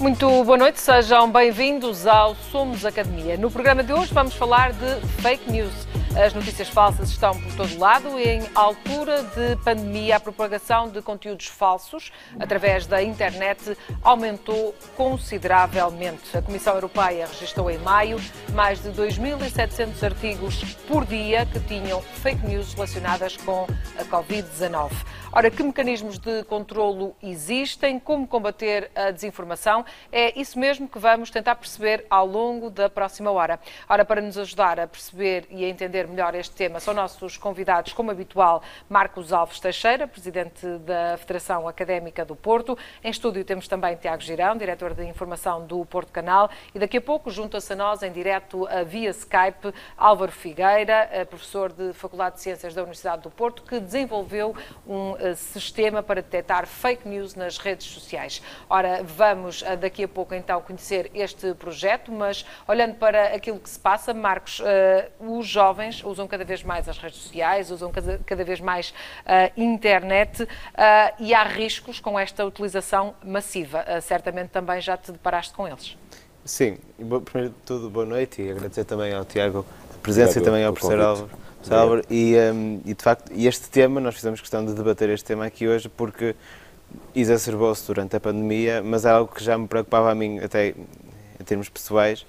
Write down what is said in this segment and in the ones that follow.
Muito boa noite, sejam bem-vindos ao Somos Academia. No programa de hoje vamos falar de fake news. As notícias falsas estão por todo lado e, em altura de pandemia, a propagação de conteúdos falsos através da internet aumentou consideravelmente. A Comissão Europeia registrou em maio mais de 2.700 artigos por dia que tinham fake news relacionadas com a Covid-19. Ora, que mecanismos de controlo existem? Como combater a desinformação? É isso mesmo que vamos tentar perceber ao longo da próxima hora. Ora, para nos ajudar a perceber e a entender melhor este tema, são nossos convidados, como habitual, Marcos Alves Teixeira, presidente da Federação Académica do Porto. Em estúdio temos também Tiago Girão, diretor de informação do Porto Canal. E daqui a pouco junta-se a nós em direto via Skype Álvaro Figueira, professor de Faculdade de Ciências da Universidade do Porto, que desenvolveu um sistema para detectar fake news nas redes sociais. Ora, vamos daqui a pouco então conhecer este projeto, mas olhando para aquilo que se passa, Marcos, uh, os jovens usam cada vez mais as redes sociais, usam cada, cada vez mais a uh, internet uh, e há riscos com esta utilização massiva. certamente também já te deparaste com eles. Sim, primeiro de tudo, boa noite e agradecer também ao Tiago a presença Obrigado, e também ao professor Álvaro Salvador, e, um, e de facto, este tema, nós fizemos questão de debater este tema aqui hoje porque exacerbou-se durante a pandemia, mas é algo que já me preocupava a mim, até em termos pessoais,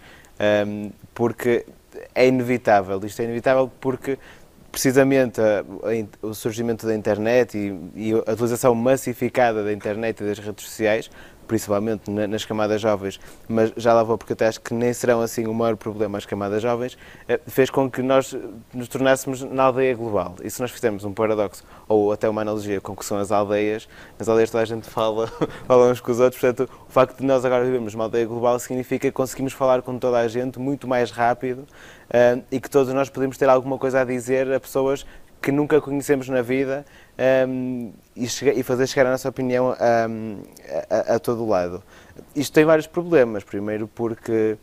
um, porque é inevitável. Isto é inevitável porque precisamente a, a, o surgimento da internet e, e, a utilização massificada da internet e das redes sociais principalmente nas camadas jovens, mas já lá vou porque até acho que nem serão assim o maior problema as camadas jovens, eh, fez com que nós nos tornássemos na aldeia global. E se nós fizermos um paradoxo, ou até uma analogia com o que são as aldeias, nas aldeias toda a gente fala, fala uns com os outros, portanto, o facto de nós agora vivermos numa aldeia global significa que conseguimos falar com toda a gente muito mais rápido uh, e que todos nós podemos ter alguma coisa a dizer a pessoas que nunca conhecemos na vida um, e, chegar, e, fazer chegar a nossa opinião a, a, a, todo lado. Isto tem vários problemas. Primeiro, porque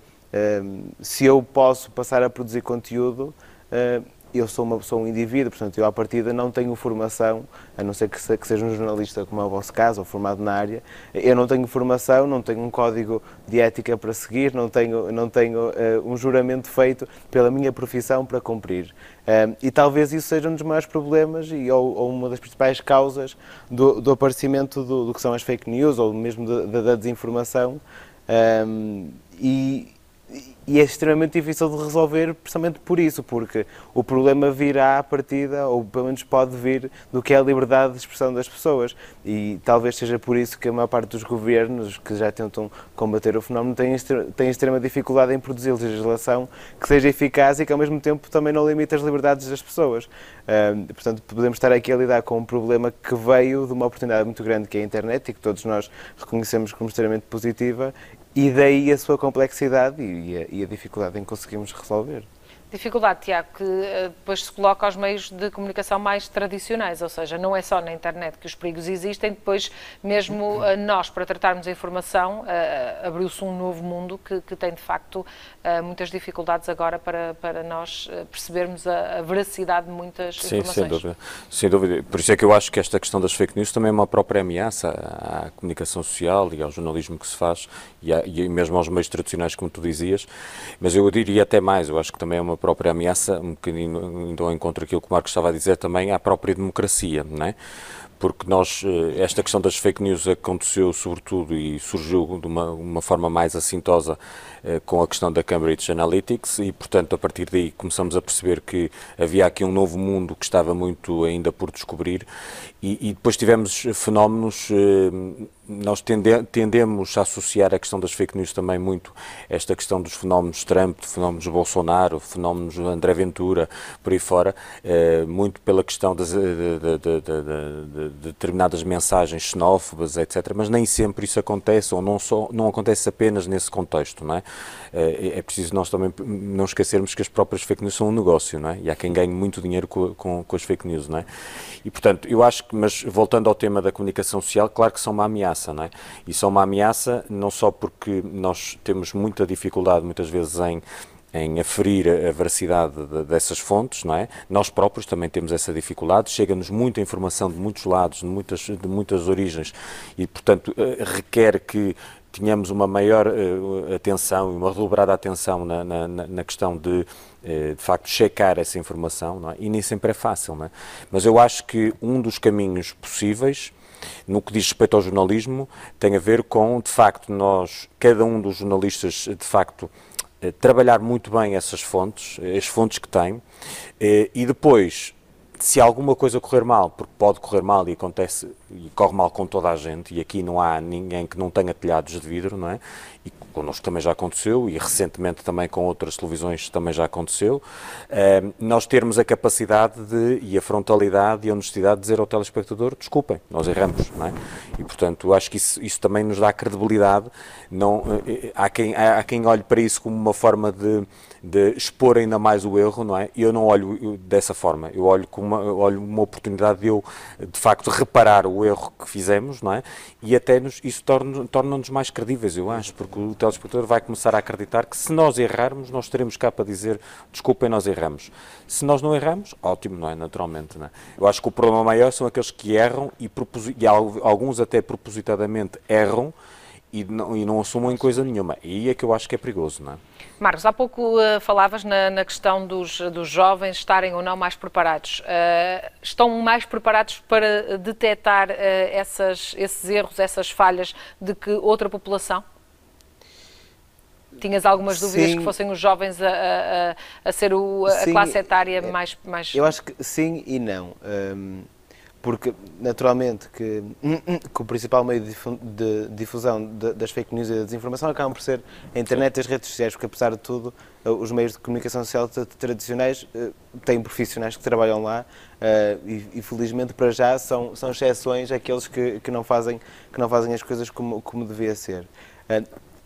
um, se eu posso passar a produzir conteúdo, uh, eu sou, uma, sou um indivíduo, portanto, eu à partida não tenho formação, a não ser que, se, que seja um jornalista, como é o vosso caso, ou formado na área, eu não tenho formação, não tenho um código de ética para seguir, não tenho, não tenho uh, um juramento feito pela minha profissão para cumprir. Um, e talvez isso seja um dos maiores problemas e, ou, ou uma das principais causas do, do aparecimento do, do, que são as fake news ou mesmo da, da desinformação. Um, e, e é extremamente difícil de resolver precisamente por isso, porque o problema virá à partida, ou pelo menos pode vir, do que é a liberdade de expressão das pessoas. E talvez seja por isso que a maior parte dos governos que já tentam combater o fenómeno têm, têm extrema dificuldade em produzir legislação que seja eficaz e que ao mesmo tempo também não limite as liberdades das pessoas. portanto, podemos estar aqui a lidar com um problema que veio de uma oportunidade muito grande que é a internet e que todos nós reconhecemos como extremamente positiva e daí a sua complexidade e a, e a dificuldade em conseguirmos resolver. Dificuldade, Tiago, que eh, depois se coloca aos meios de comunicação mais tradicionais, ou seja, não é só na internet que os perigos existem, depois mesmo eh, nós, para tratarmos a informação, eh, abriu-se um novo mundo que, que, tem de facto muitas dificuldades agora para, para nós percebermos a, a veracidade de muitas Sim, informações. Sem dúvida. sem dúvida. Por isso é que eu acho que esta questão das fake news também é uma própria ameaça à comunicação social e ao jornalismo que se faz e, a, e mesmo aos meios tradicionais, como tu dizias, mas eu diria até mais, eu acho que também é uma própria ameaça, um bocadinho indo ao encontro daquilo que o Marcos estava a dizer, também à própria democracia, não é? porque nós, eh, esta questão das fake news aconteceu sobretudo e surgiu de uma, uma forma mais assintosa com a questão da Cambridge Analytics e, portanto, a partir daí começamos a perceber que havia aqui um novo mundo que estava muito ainda por descobrir e, e depois tivemos fenómenos eh, nós tende, tendemos a associar a questão das fake news também muito esta questão dos fenómenos Trump, fenómenos Bolsonaro, fenómenos André Ventura, por aí fora, eh, muito pela questão das, de, de, de, de, determinadas mensagens xenófobas, etc. Mas nem sempre isso acontece, ou não, só, não acontece apenas nesse contexto, não é? Eh, é preciso nós também não esquecermos que as próprias fake news são um negócio, não é? E há quem ganhe muito dinheiro com, com, com as fake news, não é? E, portanto, eu acho que, mas voltando ao tema da comunicação social, claro que são uma ameaça não é? E são uma ameaça não só porque nós temos muita dificuldade muitas vezes em em aferir a veracidade de, dessas fontes, não é? Nós próprios também temos essa dificuldade, chega-nos muita informação de muitos lados, de muitas, de muitas origens e, portanto, eh, requer que tenhamos uma maior uh, atenção e uma redobrada atenção na, na, na questão de, uh, de facto, checar essa informação, é? e nem sempre é fácil, é? Mas eu acho que um dos caminhos possíveis no que diz respeito ao jornalismo, tem a ver com, de facto, nós, cada um dos jornalistas, de facto, eh, trabalhar muito bem essas fontes, as fontes que tem, e depois, se alguma coisa correr mal, porque pode correr mal e acontece e corre mal com toda a gente, e aqui não há ninguém que não tenha telhados de vidro, não é? E connosco também já aconteceu, e recentemente também com outras televisões também já aconteceu, eh, nós termos a capacidade de, e a frontalidade e a honestidade de dizer ao telespectador, desculpem, nós erramos, não é? E, portanto, acho que isso, isso também nos dá credibilidade, não, eh, há, quem, há quem olhe para isso como uma forma de, de expor ainda mais o erro, não é? Eu não olho dessa forma, eu olho como uma, olho uma oportunidade de eu, de facto, reparar o erro que fizemos, não é? E até nos, isso torna-nos torna mais credíveis, eu acho, porque o telespectador vai começar a acreditar que se nós errarmos, nós estaremos cá para dizer desculpem, nós erramos. Se nós não erramos, ótimo, não é? Naturalmente, não é? Eu acho que o problema maior são aqueles que erram e, e alguns até propositadamente erram e não, e não assumam coisa nenhuma. E é que eu acho que é perigoso, não é? Marcos, há pouco uh, falavas na, na, questão dos, dos jovens estarem ou não mais preparados. Uh, estão mais preparados para detectar uh, essas, esses erros, essas falhas de que outra população? Tinhas algumas dúvidas sim. que fossem os jovens a, a, a ser o, a sim, classe etária é, mais, mais. Eu acho que sim e não. Um, porque, naturalmente, que, que, o principal meio de difusão das fake news e da desinformação acabam por ser a internet e as redes sociais, porque, apesar de tudo, eh, os meios de comunicação social tradicionais eh, têm profissionais que trabalham lá eh, e, felizmente, para já, são, são exceções aqueles que, que, não fazem, que não fazem as coisas como, como devia ser.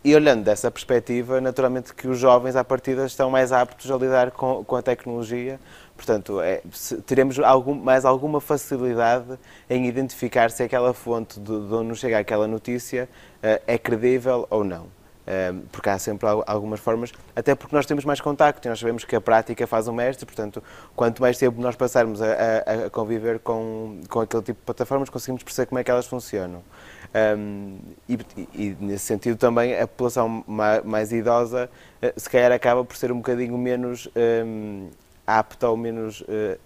E olhando dessa perspectiva, naturalmente que os jovens, à partida, estão mais aptos a lidar com, com a tecnologia. Portanto, é, teremos algum, mais alguma facilidade em identificar se aquela fonte de, de onde nos chega aquela notícia uh, é credível ou não. Uh, porque há sempre algumas formas, até porque nós temos mais contacto e nós sabemos que a prática faz o mestre, portanto, quanto mais tempo nós passarmos a, a, a conviver com, com aquele tipo de plataformas, conseguimos perceber como é que elas funcionam. Um, e, e, nesse sentido também a população mais, mais, idosa eh, se calhar acaba por ser um bocadinho menos um, apta ou menos uh,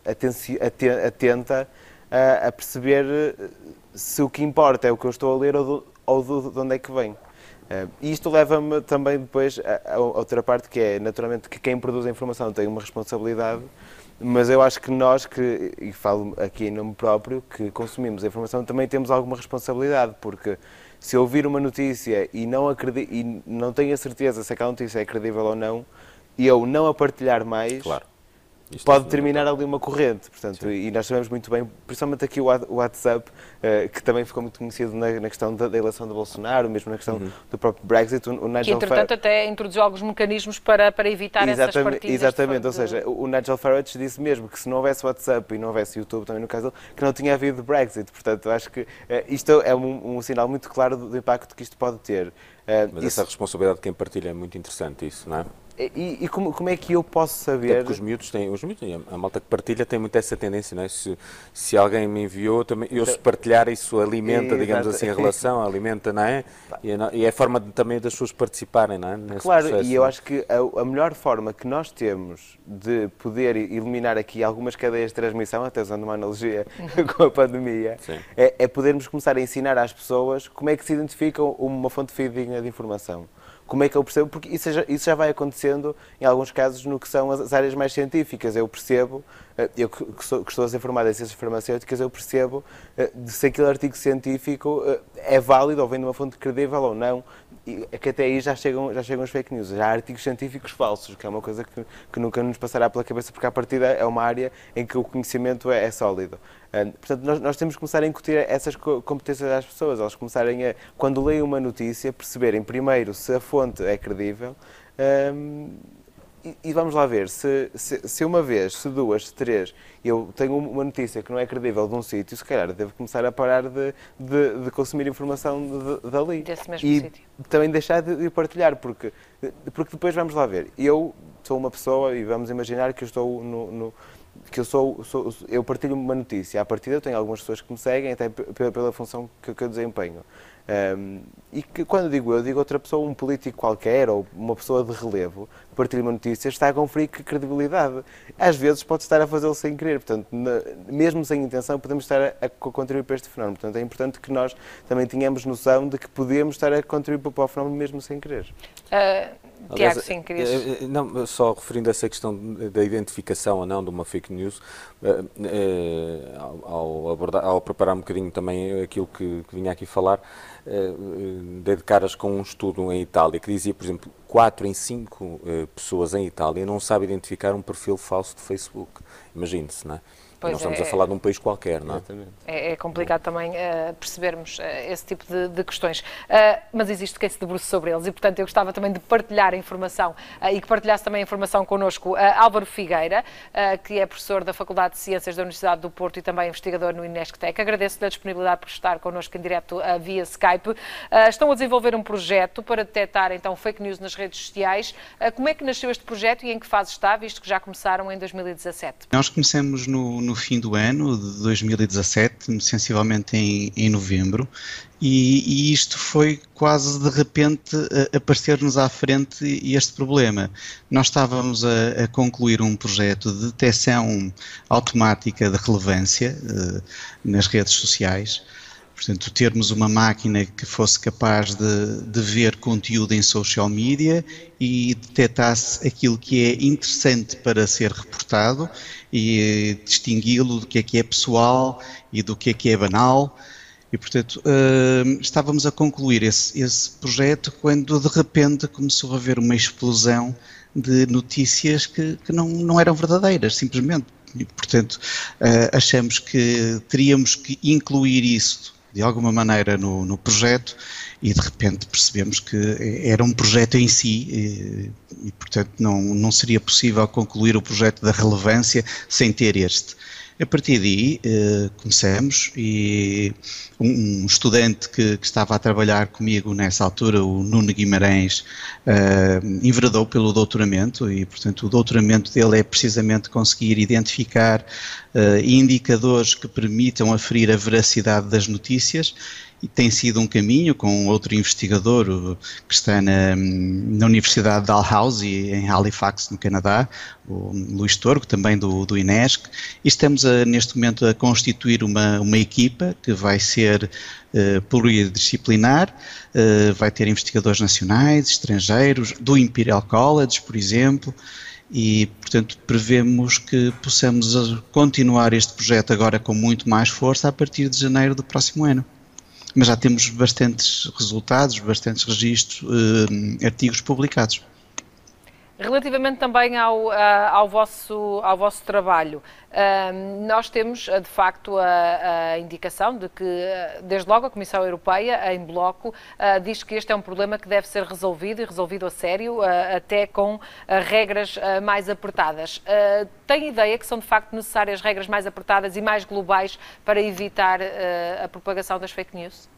atenta a, a, perceber eh, se o que importa é o que eu estou a ler ou, do, ou do, de onde é que vem. Uh, isto leva-me também depois a, a, outra parte que é naturalmente que quem produz a informação tem uma responsabilidade mas eu acho que nós, que, e falo aqui em nome próprio, que consumimos a informação, também temos alguma responsabilidade, porque se eu ouvir uma notícia e não, acredito, e não tenho a certeza se aquela notícia é credível ou não, e eu não a partilhar mais, claro. Isto pode terminar ali uma corrente, portanto, e nós sabemos muito bem, principalmente aqui o WhatsApp, uh, que também ficou muito conhecido na, questão da, eleição de Bolsonaro, mesmo na questão uhum. do próprio Brexit, o, o Nigel Que, entretanto, até introduziu alguns mecanismos para, para evitar exatamente, essas partidas. Exatamente, de... ou seja, o Nigel Farage disse mesmo que se não houvesse WhatsApp e não houvesse YouTube, também no caso que não tinha havido Brexit, portanto, acho que uh, isto é um, um, sinal muito claro do, do, impacto que isto pode ter. Uh, Mas isso... essa responsabilidade de quem partilha é muito interessante, isso, não é? E, e como, como, é que eu posso saber? É porque os miúdos têm, os miúdos têm, a malta que partilha tem muito essa tendência, não é? Se, se alguém me enviou, também, eu se partilhar, isso alimenta, e, digamos assim, a relação, alimenta, não é? E, e é a forma de, também das pessoas participarem, não é? Nesse claro, processo, e eu é? acho que a, a, melhor forma que nós temos de poder eliminar aqui algumas cadeias de transmissão, até usando uma analogia com a pandemia, é, é podermos começar a ensinar às pessoas como é que se identificam uma fonte fidedigna de informação como é que eu percebo? Porque isso já, isso já vai acontecendo, em alguns casos, no que são as áreas mais científicas. Eu percebo, eh, eu que, sou, que estou a ser formado em ciências farmacêuticas, eu percebo eh, se aquele artigo científico eh, é válido ou vem de uma fonte credível ou não, é que até aí já chegam, já chegam os fake news. Já há artigos científicos falsos, que é uma coisa que, que nunca nos passará pela cabeça, porque a partida é uma área em que o conhecimento é, é sólido. Uh, portanto, nós, nós, temos que começar a incutir essas competências às pessoas, elas começarem a, quando leem uma notícia, perceberem primeiro se a fonte é credível. Um, e, vamos lá ver, se, se, se, uma vez, se duas, se três, eu tenho uma notícia que não é credível de um sítio, se calhar devo começar a parar de, de, de consumir informação de, dali. Desse mesmo e sítio. também deixar de, de, partilhar, porque, porque depois vamos lá ver. Eu sou uma pessoa e vamos imaginar que eu estou no, no que eu sou, sou, eu partilho uma notícia. À partida eu tenho algumas pessoas que me seguem até pela, pela função que, que eu desempenho. Um, e que quando digo eu, digo outra pessoa, um político qualquer ou uma pessoa de relevo, partilha uma notícia, está a conferir que credibilidade. Às vezes pode estar a fazê-lo sem querer, portanto, na, mesmo sem intenção, podemos estar a, a, contribuir para este fenómeno. Portanto, é importante que nós também tenhamos noção de que podemos estar a contribuir para o fenómeno mesmo sem querer. Uh, Tiago, sim, querias... Eh, eh, não, só referindo a essa questão da identificação ou não de uma fake news, ao, abordar, ao preparar um bocadinho também aquilo que, que vinha aqui falar, dedicaras com um estudo em Itália que dizia, por exemplo, 4 em 5 pessoas em Itália não sabem identificar um perfil falso de Facebook. Imagine-se, não é? Pois não estamos é, a falar de um país qualquer, não é? É, é complicado também uh, percebermos uh, esse tipo de, de questões. Uh, mas existe quem se debruce sobre eles e, portanto, eu gostava também de partilhar a informação e que partilhasse também a informação connosco Álvaro Figueira, que é professor da Faculdade de Ciências da Universidade do Porto e também investigador no Inesctec. Agradeço-lhe a disponibilidade por estar connosco em direto via Skype. estão a desenvolver um projeto para detectar, então, fake news nas redes sociais. como é que nasceu este projeto e em que fase está, visto que já começaram em 2017? Nós começamos no no fim do ano de 2017, sensivelmente em, em novembro, e, e, isto foi quase de repente aparecer-nos à frente este problema. Nós estávamos a, a, concluir um projeto de detecção automática de relevância uh, nas redes sociais Portanto, termos uma máquina que fosse capaz de, de ver conteúdo em social media e detectasse aquilo que é interessante para ser reportado e distingui-lo do que é que é pessoal e do que é que é banal. E, portanto, uh, estávamos a concluir esse, esse projeto quando de repente começou a haver uma explosão de notícias que, que não, não eram verdadeiras, simplesmente. E, portanto, uh, achamos que teríamos que incluir isso de alguma maneira no, no projeto e de repente percebemos que era um projeto em si e, e, portanto não, não seria possível concluir o projeto da relevância sem ter este. A partir daí eh, começamos e um, um estudante que, que, estava a trabalhar comigo nessa altura, o Nuno Guimarães, eh, enveredou pelo doutoramento e, portanto, o doutoramento dele é precisamente conseguir identificar eh, indicadores que permitam aferir a veracidade das notícias e tem sido um caminho com outro investigador que está na, na Universidade de Dalhousie, em Halifax, no Canadá, o Luís Torgo, também do, do INESC, e estamos a, neste momento a constituir uma, uma equipa que vai ser uh, pluridisciplinar, uh, vai ter investigadores nacionais, estrangeiros, do Imperial College, por exemplo, e, portanto, prevemos que possamos continuar este projeto agora com muito mais força a partir de janeiro do próximo ano mas já temos bastantes resultados, bastantes registros, uh, artigos publicados. Relativamente também ao, ao, vosso, ao vosso trabalho, nós temos eh, de facto a, a, indicação de que, desde logo, a Comissão Europeia, em bloco, diz que este é um problema que deve ser resolvido e resolvido a sério, até com regras mais apertadas. Tem ideia que são de facto necessárias regras mais apertadas e mais globais para evitar a propagação das fake news?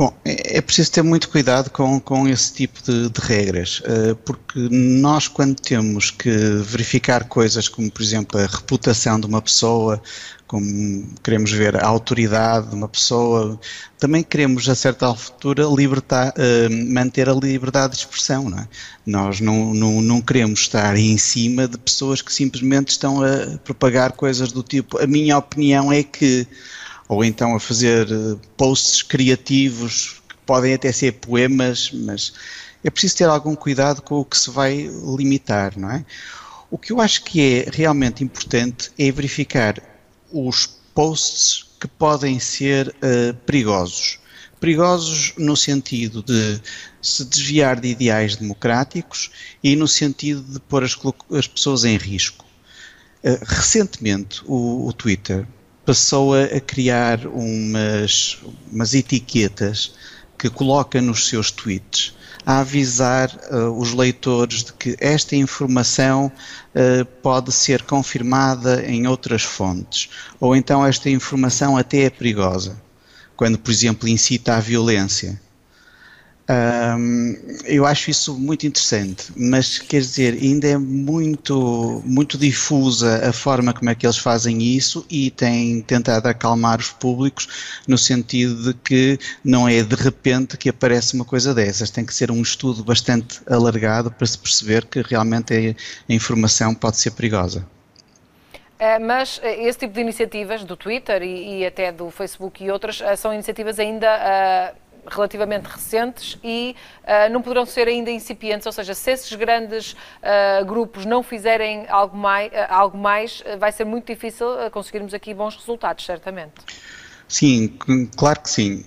Bom, é, é preciso ter muito cuidado com, com esse tipo de, de, regras, uh, porque nós, quando temos que verificar coisas como, por exemplo, a reputação de uma pessoa, como queremos ver a autoridade de uma pessoa, também queremos, a certa altura, libertar, uh, manter a liberdade de expressão. Não é? Nós não, não, não queremos estar em cima de pessoas que simplesmente estão a propagar coisas do tipo: a minha opinião é que ou então a fazer eh, posts criativos que podem até ser poemas, mas é preciso ter algum cuidado com o que se vai limitar, não é? O que eu acho que é realmente importante é verificar os posts que podem ser uh, perigosos. Perigosos no sentido de se desviar de ideais democráticos e no sentido de pôr as, as pessoas em risco. Uh, recentemente, o, o Twitter passou a, criar umas, umas etiquetas que coloca nos seus tweets a avisar uh, os leitores de que esta informação uh, pode ser confirmada em outras fontes, ou então esta informação até é perigosa, quando, por exemplo, incita à violência. Um, eu acho isso muito interessante, mas quer dizer, ainda é muito, muito difusa a forma como é que eles fazem isso e têm tentado acalmar os públicos no sentido de que não é de repente que aparece uma coisa dessas, tem que ser um estudo bastante alargado para se perceber que realmente a, a informação pode ser perigosa. Uh, mas uh, esse tipo de iniciativas do Twitter e, e, até do Facebook e outras uh, são iniciativas ainda relativamente recentes e uh, não poderão ser ainda incipientes, ou seja, se esses grandes uh, grupos não fizerem algo mais, uh, algo mais vai ser muito difícil conseguirmos aqui bons resultados, certamente. Sim, claro que sim.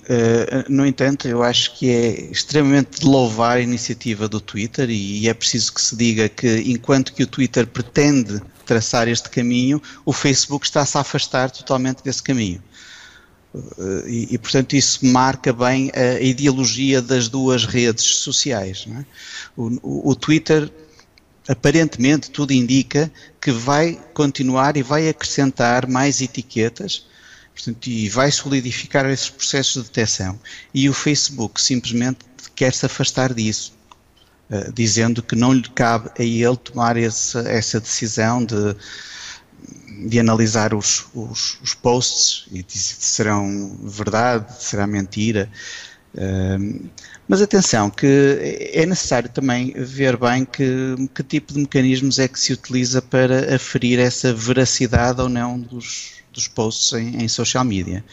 no entanto, eu acho que é extremamente de louvar a iniciativa do Twitter e é preciso que se diga que enquanto que o Twitter pretende traçar este caminho, o Facebook está-se a afastar totalmente desse caminho. Eh, e, e, portanto, isso marca bem a ideologia das duas redes sociais. É? O, o, o, Twitter, aparentemente, tudo indica que vai continuar e vai acrescentar mais etiquetas portanto, e vai solidificar esses processos de detecção. E o Facebook simplesmente quer se afastar disso. Uh, dizendo que não lhe cabe a ele tomar esse, essa decisão de, de analisar os, os, os posts e se serão verdade, será mentira. Mas atenção, que é necessário também ver bem que, que tipo de mecanismos é que se utiliza para aferir essa veracidade ou não dos, dos posts em, em social media.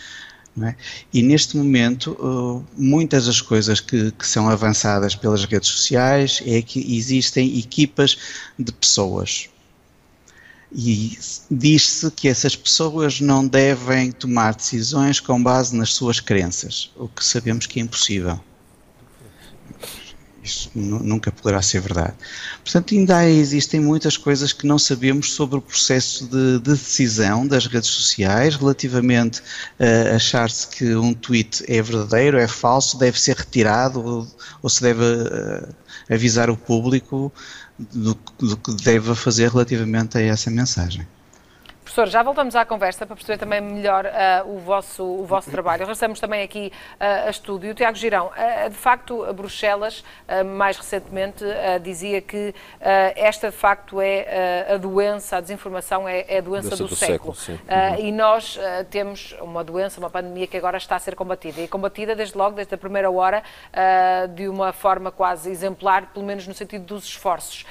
É? E neste momento, uh, muitas das coisas que, que, são avançadas pelas redes sociais é que existem equipas de pessoas e diz-se que essas pessoas não devem tomar decisões com base nas suas crenças, o que sabemos que é impossível. Isso nunca poderá ser verdade. Portanto, ainda existem muitas coisas que não sabemos sobre o processo de, de decisão das redes sociais relativamente a achar-se que um tweet é verdadeiro, é falso, deve ser retirado ou, ou se deve uh, avisar o público do, do que deve fazer relativamente a essa mensagem. Professor, já voltamos à conversa para perceber também melhor uh, o, vosso, o vosso trabalho. Regressamos também aqui uh, a estúdio. Tiago Girão, uh, de facto, Bruxelas, mais recentemente, dizia que esta, de facto, é a doença, a desinformação é, é a doença, doença do, do, século. século uhum. E nós temos uma doença, uma pandemia que agora está a ser combatida. E combatida, desde logo, desde a primeira hora, de uma forma quase exemplar, pelo menos no sentido dos esforços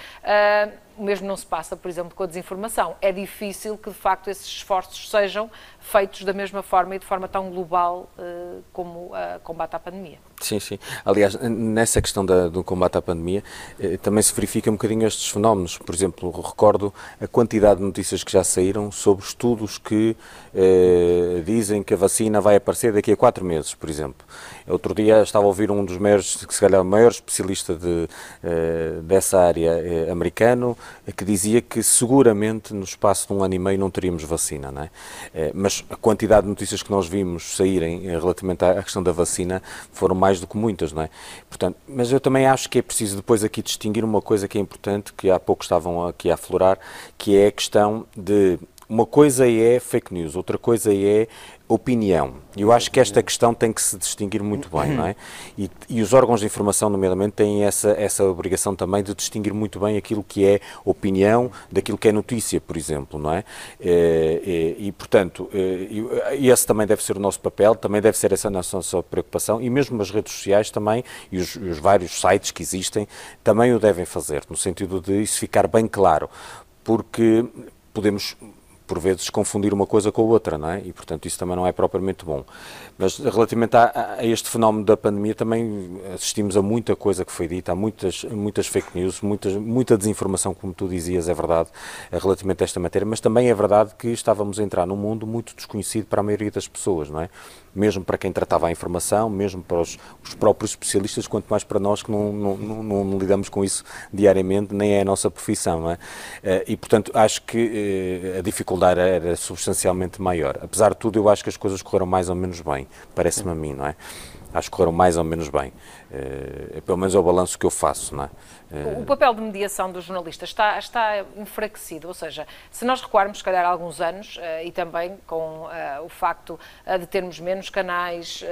o mesmo não se passa, por exemplo, com a desinformação. É difícil que, de facto, esses esforços sejam feitos da mesma forma e de forma tão global uh, como uh, combate à pandemia. Sim, sim. Aliás, nessa questão da, do combate à pandemia, eh, também se verifica um bocadinho estes fenómenos. Por exemplo, recordo a quantidade de notícias que já saíram sobre estudos que eh, dizem que a vacina vai aparecer daqui a quatro meses, por exemplo. Outro dia estava a ouvir um dos maiores, se calhar o maior especialista de, eh, dessa área eh, americano, que dizia que seguramente no espaço de um ano e meio não teríamos vacina, não é? Eh, mas a quantidade de notícias que nós vimos saírem eh, relativamente à questão da vacina foram mais do que muitas, não é? Portanto, mas eu também acho que é preciso depois aqui distinguir uma coisa que é importante, que há pouco estavam aqui a aflorar, que é a questão de uma coisa é fake news, outra coisa é opinião. Eu acho que esta questão tem que se distinguir muito bem, não é? E, e, os órgãos de informação, nomeadamente, têm essa, essa obrigação também de distinguir muito bem aquilo que é opinião daquilo que é notícia, por exemplo, não é? E, eh, e, e portanto, eh, esse também deve ser o nosso papel, também deve ser essa nossa, nossa preocupação, e mesmo as redes sociais também, e os, os vários sites que existem, também o devem fazer, no sentido de isso ficar bem claro, porque podemos por vezes, confundir uma coisa com a outra, não é? E, portanto, isso também não é propriamente bom. Mas, relativamente a, a, este fenómeno da pandemia, também assistimos a muita coisa que foi dita, há muitas, muitas fake news, muitas, muita desinformação, como tu dizias, é verdade, relativamente a esta matéria, mas também é verdade que estávamos a entrar num mundo muito desconhecido para a maioria das pessoas, não é? Mesmo para quem tratava a informação, mesmo para os, os próprios especialistas, quanto mais para nós que não, não, não, não, lidamos com isso diariamente, nem é a nossa profissão, é? Eh, e, portanto, acho que eh, a dificuldade era substancialmente maior. Apesar de tudo, eu acho que as coisas correram mais ou menos bem parece-me a mim, não é? Acho que correram mais ou menos bem. É, pelo menos é o balanço que eu faço, não é? O papel de mediação dos jornalistas está, está enfraquecido, ou seja, se nós recuarmos, se calhar, alguns anos, uh, e também com uh, o facto uh, de termos menos canais,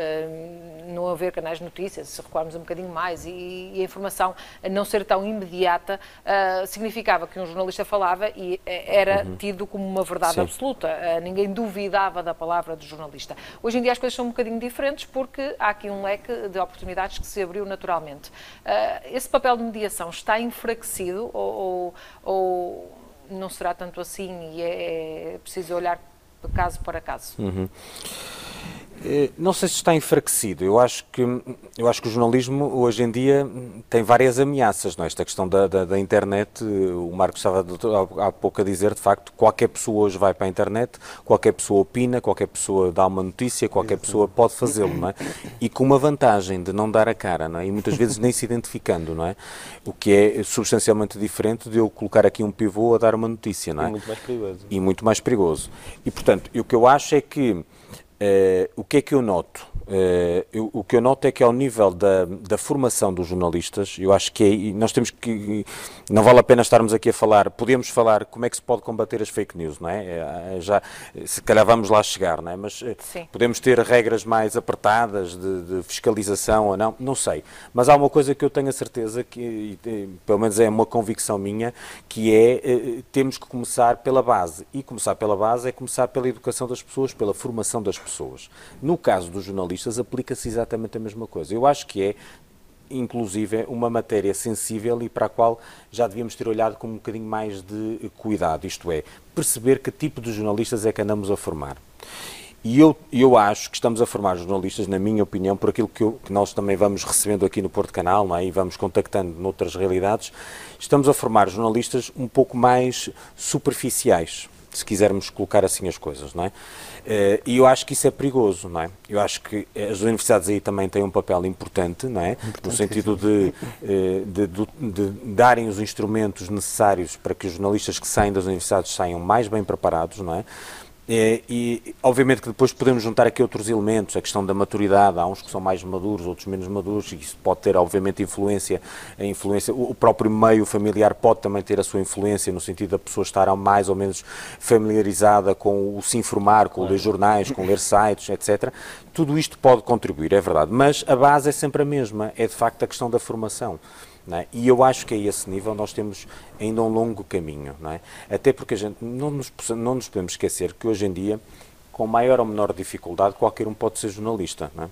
não haver canais de notícias, se recuarmos um bocadinho mais e, e a informação não ser tão imediata, significava que um jornalista falava e era uhum. tido como uma verdade Sim. absoluta, ninguém duvidava da palavra do jornalista. Hoje em dia as coisas são um bocadinho diferentes porque há aqui um leque de oportunidades que se abriu naturalmente. esse papel de mediação está enfraquecido ou, ou, ou não será tanto assim e é, é preciso olhar caso para caso? Uhum. Eh, não sei se está enfraquecido. Eu acho que eu acho que o jornalismo hoje em dia tem várias ameaças. Não é? Esta questão da, da, da internet, o Marcos estava há pouco a dizer, de facto, qualquer pessoa hoje vai para a internet, qualquer pessoa opina, qualquer pessoa dá uma notícia, qualquer pessoa pode fazê-lo, não é? E com uma vantagem de não dar a cara, não é? E muitas vezes nem se identificando, não é? O que é substancialmente diferente de eu colocar aqui um pivô a dar uma notícia, não é? E muito mais perigoso. E muito mais perigoso. E portanto, o que eu acho é que o que é que eu noto? Uh, eu, o que eu noto é que ao nível da, da formação dos jornalistas, eu acho que é, nós temos que, não vale a pena estarmos aqui a falar, podemos falar como é que se pode combater as fake news, não é? é já, se calhar vamos lá chegar, não é? Mas eh, Sim. podemos ter regras mais apertadas de, de, fiscalização ou não, não sei. Mas há uma coisa que eu tenho a certeza, que pelo menos é uma convicção minha, que é, temos que começar pela base. E começar pela base é começar pela educação das pessoas, pela formação das pessoas. No caso dos jornalistas, aplica-se exatamente a mesma coisa. Eu acho que é, inclusive, uma matéria sensível e para a qual já devíamos ter olhado com um bocadinho mais de cuidado, isto é, perceber que tipo de jornalistas é que andamos a formar. E eu, eu acho que estamos a formar jornalistas, na minha opinião, por aquilo que, eu, que nós também vamos recebendo aqui no Porto Canal é? e vamos contactando noutras realidades, estamos a formar jornalistas um pouco mais superficiais, se quisermos colocar assim as coisas, não é? Eh, e eu acho que isso é perigoso, não é? Eu acho que as universidades aí também têm um papel importante, não é? No sentido de, eh, de, de, de, darem os instrumentos necessários para que os jornalistas que saem das universidades saiam mais bem preparados, não é? É, e, obviamente que depois podemos juntar aqui outros elementos, a questão da maturidade, há uns que são mais maduros, outros menos maduros, e isso pode ter obviamente influência, a influência, o próprio meio familiar pode também ter a sua influência, no sentido da pessoa estar mais ou menos familiarizada com o se informar, com ler jornais, com ler sites, etc. Tudo isto pode contribuir, é verdade, mas a base é sempre a mesma, é de facto a questão da formação. É? E eu acho que a esse nível nós temos ainda um longo caminho, não é? Até porque a gente não nos, não nos podemos esquecer que hoje em dia, com maior ou menor dificuldade, qualquer um pode ser jornalista, não é?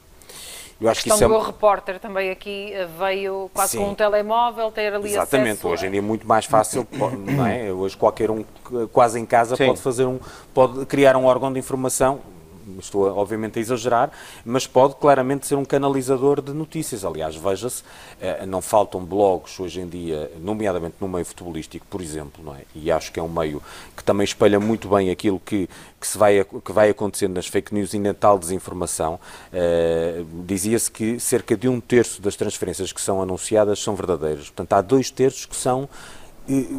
Eu acho a questão que isso é... do repórter também aqui eh, veio quase Sim. com um telemóvel, ter ali Exatamente, acesso... hoje em dia é muito mais fácil, não é? Hoje qualquer um, quase em casa, Sim. pode fazer um, pode criar um órgão de informação, estou obviamente a exagerar, mas pode claramente ser um canalizador de notícias. Aliás, veja-se, eh, não faltam blogs hoje em dia, nomeadamente no meio futebolístico, por exemplo, não é? e acho que é um meio que também espelha muito bem aquilo que, que, se vai, que vai acontecendo nas fake news e na tal desinformação. Uh, Dizia-se que cerca de um terço das transferências que são anunciadas são verdadeiras. Portanto, há dois terços que são